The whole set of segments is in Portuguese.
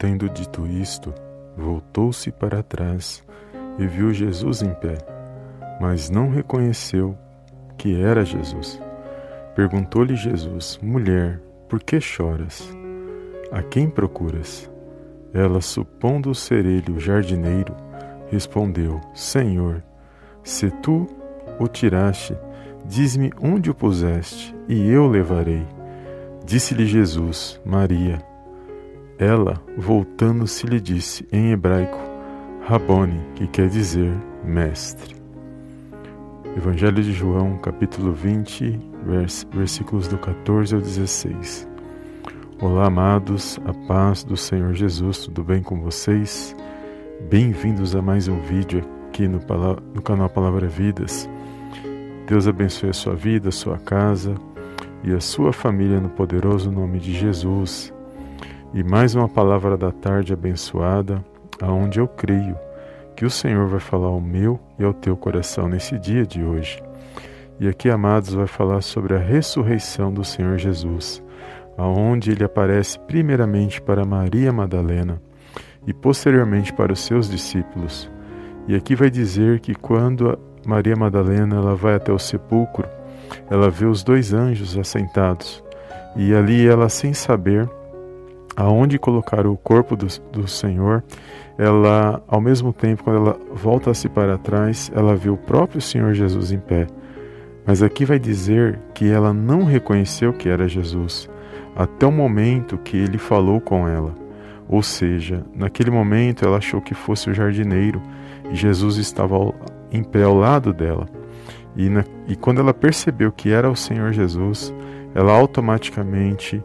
Tendo dito isto, voltou-se para trás e viu Jesus em pé, mas não reconheceu que era Jesus. Perguntou-lhe Jesus: Mulher, por que choras? A quem procuras? Ela, supondo ser ele o jardineiro, respondeu: Senhor, se tu o tiraste, diz-me onde o puseste, e eu levarei. Disse-lhe Jesus: Maria. Ela, voltando-se, lhe disse em hebraico: Rabone, que quer dizer mestre. Evangelho de João, capítulo 20, vers versículos do 14 ao 16. Olá, amados, a paz do Senhor Jesus, tudo bem com vocês? Bem-vindos a mais um vídeo aqui no, no canal Palavra Vidas. Deus abençoe a sua vida, a sua casa e a sua família no poderoso nome de Jesus. E mais uma palavra da tarde abençoada, aonde eu creio que o Senhor vai falar ao meu e ao teu coração nesse dia de hoje. E aqui, amados, vai falar sobre a ressurreição do Senhor Jesus, aonde ele aparece primeiramente para Maria Madalena e posteriormente para os seus discípulos. E aqui vai dizer que quando Maria Madalena ela vai até o sepulcro, ela vê os dois anjos assentados. E ali ela, sem saber, aonde colocar o corpo do, do Senhor, ela, ao mesmo tempo, quando ela volta-se para trás, ela vê o próprio Senhor Jesus em pé. Mas aqui vai dizer que ela não reconheceu que era Jesus, até o momento que ele falou com ela. Ou seja, naquele momento ela achou que fosse o jardineiro e Jesus estava em pé ao lado dela. E, na, e quando ela percebeu que era o Senhor Jesus, ela automaticamente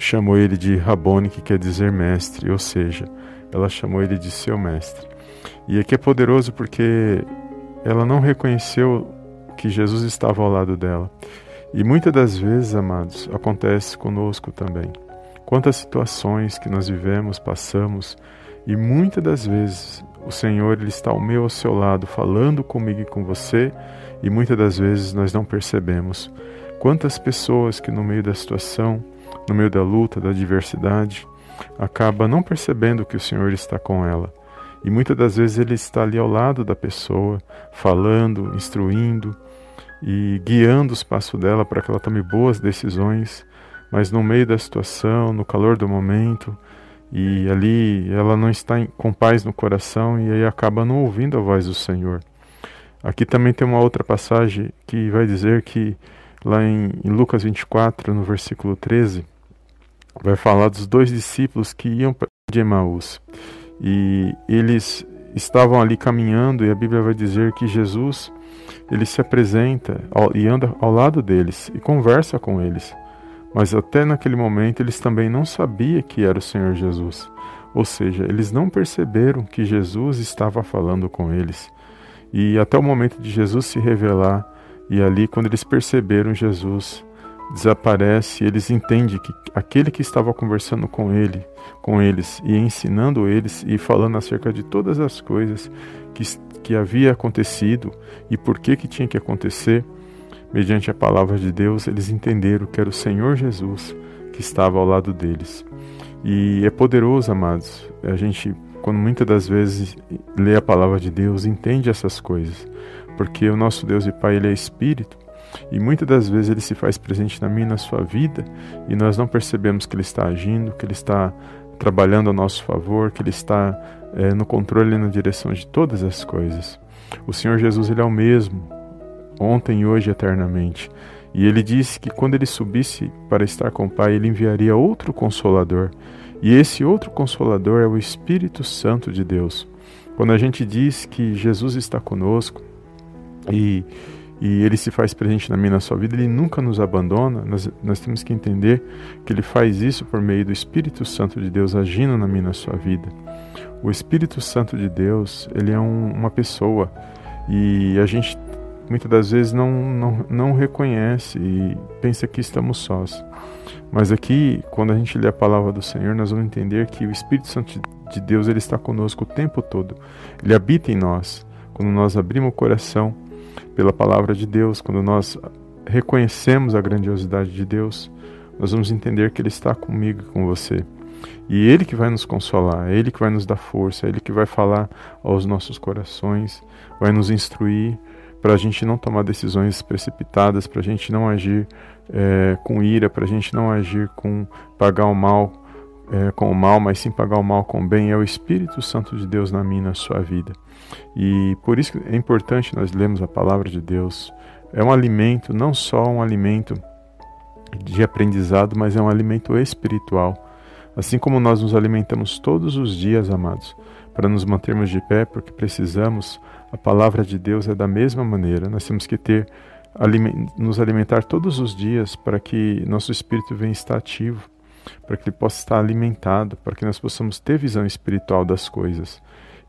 chamou ele de Rabone, que quer dizer mestre, ou seja, ela chamou ele de seu mestre. E aqui é poderoso porque ela não reconheceu que Jesus estava ao lado dela. E muitas das vezes, amados, acontece conosco também. Quantas situações que nós vivemos, passamos, e muitas das vezes o Senhor ele está ao meu ao seu lado, falando comigo e com você, e muitas das vezes nós não percebemos. Quantas pessoas que no meio da situação no meio da luta, da adversidade, acaba não percebendo que o Senhor está com ela. E muitas das vezes ele está ali ao lado da pessoa, falando, instruindo e guiando os passos dela para que ela tome boas decisões, mas no meio da situação, no calor do momento, e ali ela não está com paz no coração e aí acaba não ouvindo a voz do Senhor. Aqui também tem uma outra passagem que vai dizer que lá em, em Lucas 24, no versículo 13, vai falar dos dois discípulos que iam de Emaús. E eles estavam ali caminhando e a Bíblia vai dizer que Jesus ele se apresenta e anda ao lado deles e conversa com eles. Mas até naquele momento eles também não sabiam que era o Senhor Jesus. Ou seja, eles não perceberam que Jesus estava falando com eles. E até o momento de Jesus se revelar, e ali, quando eles perceberam Jesus, desaparece, eles entendem que aquele que estava conversando com ele, com eles e ensinando eles e falando acerca de todas as coisas que, que havia acontecido e por que que tinha que acontecer, mediante a palavra de Deus, eles entenderam que era o Senhor Jesus que estava ao lado deles. E é poderoso, amados, a gente quando muitas das vezes lê a palavra de Deus, entende essas coisas, porque o nosso Deus e Pai ele é espírito e muitas das vezes ele se faz presente na minha e na sua vida e nós não percebemos que ele está agindo, que ele está trabalhando a nosso favor, que ele está é, no controle e na direção de todas as coisas. O Senhor Jesus ele é o mesmo, ontem hoje eternamente. E ele disse que quando ele subisse para estar com o Pai, ele enviaria outro consolador. E esse outro consolador é o Espírito Santo de Deus. Quando a gente diz que Jesus está conosco e e ele se faz presente na minha na sua vida, ele nunca nos abandona. Nós, nós temos que entender que ele faz isso por meio do Espírito Santo de Deus agindo na minha na sua vida. O Espírito Santo de Deus, ele é um, uma pessoa e a gente muitas das vezes não, não, não reconhece e pensa que estamos sós. Mas aqui, quando a gente lê a palavra do Senhor, nós vamos entender que o Espírito Santo de Deus ele está conosco o tempo todo. Ele habita em nós. Quando nós abrimos o coração pela palavra de Deus, quando nós reconhecemos a grandiosidade de Deus, nós vamos entender que Ele está comigo e com você. E Ele que vai nos consolar, é Ele que vai nos dar força, é Ele que vai falar aos nossos corações, vai nos instruir para a gente não tomar decisões precipitadas, para a gente não agir é, com ira, para a gente não agir com pagar o mal é, com o mal, mas sim pagar o mal com o bem. É o Espírito Santo de Deus na minha, na sua vida. E por isso é importante nós lermos a palavra de Deus. É um alimento, não só um alimento de aprendizado, mas é um alimento espiritual. Assim como nós nos alimentamos todos os dias, amados, para nos mantermos de pé, porque precisamos, a palavra de Deus é da mesma maneira. Nós temos que ter nos alimentar todos os dias para que nosso espírito venha estar ativo, para que ele possa estar alimentado, para que nós possamos ter visão espiritual das coisas.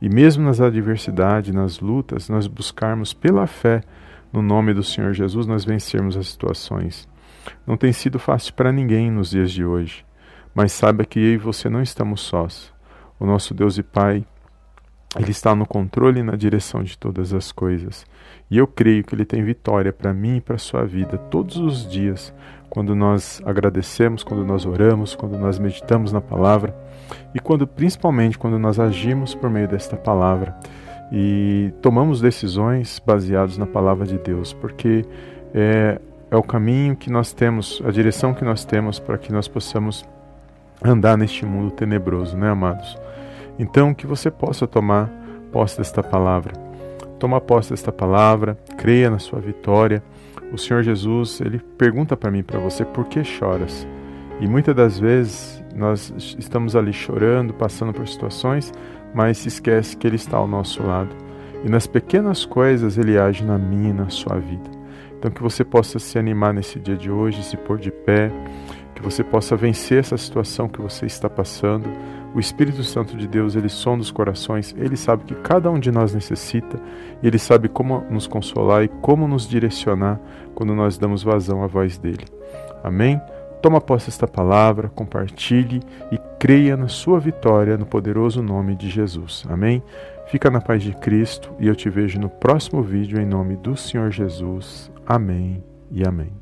E mesmo nas adversidades, nas lutas, nós buscarmos pela fé no nome do Senhor Jesus, nós vencermos as situações. Não tem sido fácil para ninguém nos dias de hoje, mas saiba que eu e você não estamos sós. O nosso Deus e Pai, Ele está no controle e na direção de todas as coisas. E eu creio que Ele tem vitória para mim e para a sua vida todos os dias, quando nós agradecemos, quando nós oramos, quando nós meditamos na palavra e quando principalmente quando nós agimos por meio desta palavra e tomamos decisões baseadas na palavra de Deus, porque é, é o caminho que nós temos, a direção que nós temos para que nós possamos andar neste mundo tenebroso, né, amados? Então, que você possa tomar posse desta palavra. Toma posse desta palavra, creia na sua vitória. O Senhor Jesus, ele pergunta para mim, para você, por que choras? E muitas das vezes nós estamos ali chorando, passando por situações, mas se esquece que ele está ao nosso lado. E nas pequenas coisas ele age na minha e na sua vida. Então, que você possa se animar nesse dia de hoje, se pôr de pé, que você possa vencer essa situação que você está passando. O Espírito Santo de Deus, ele sonda os corações, ele sabe que cada um de nós necessita e ele sabe como nos consolar e como nos direcionar quando nós damos vazão à voz dele. Amém? Toma posse desta palavra, compartilhe e creia na sua vitória no poderoso nome de Jesus. Amém? Fica na paz de Cristo e eu te vejo no próximo vídeo em nome do Senhor Jesus. Amém e amém.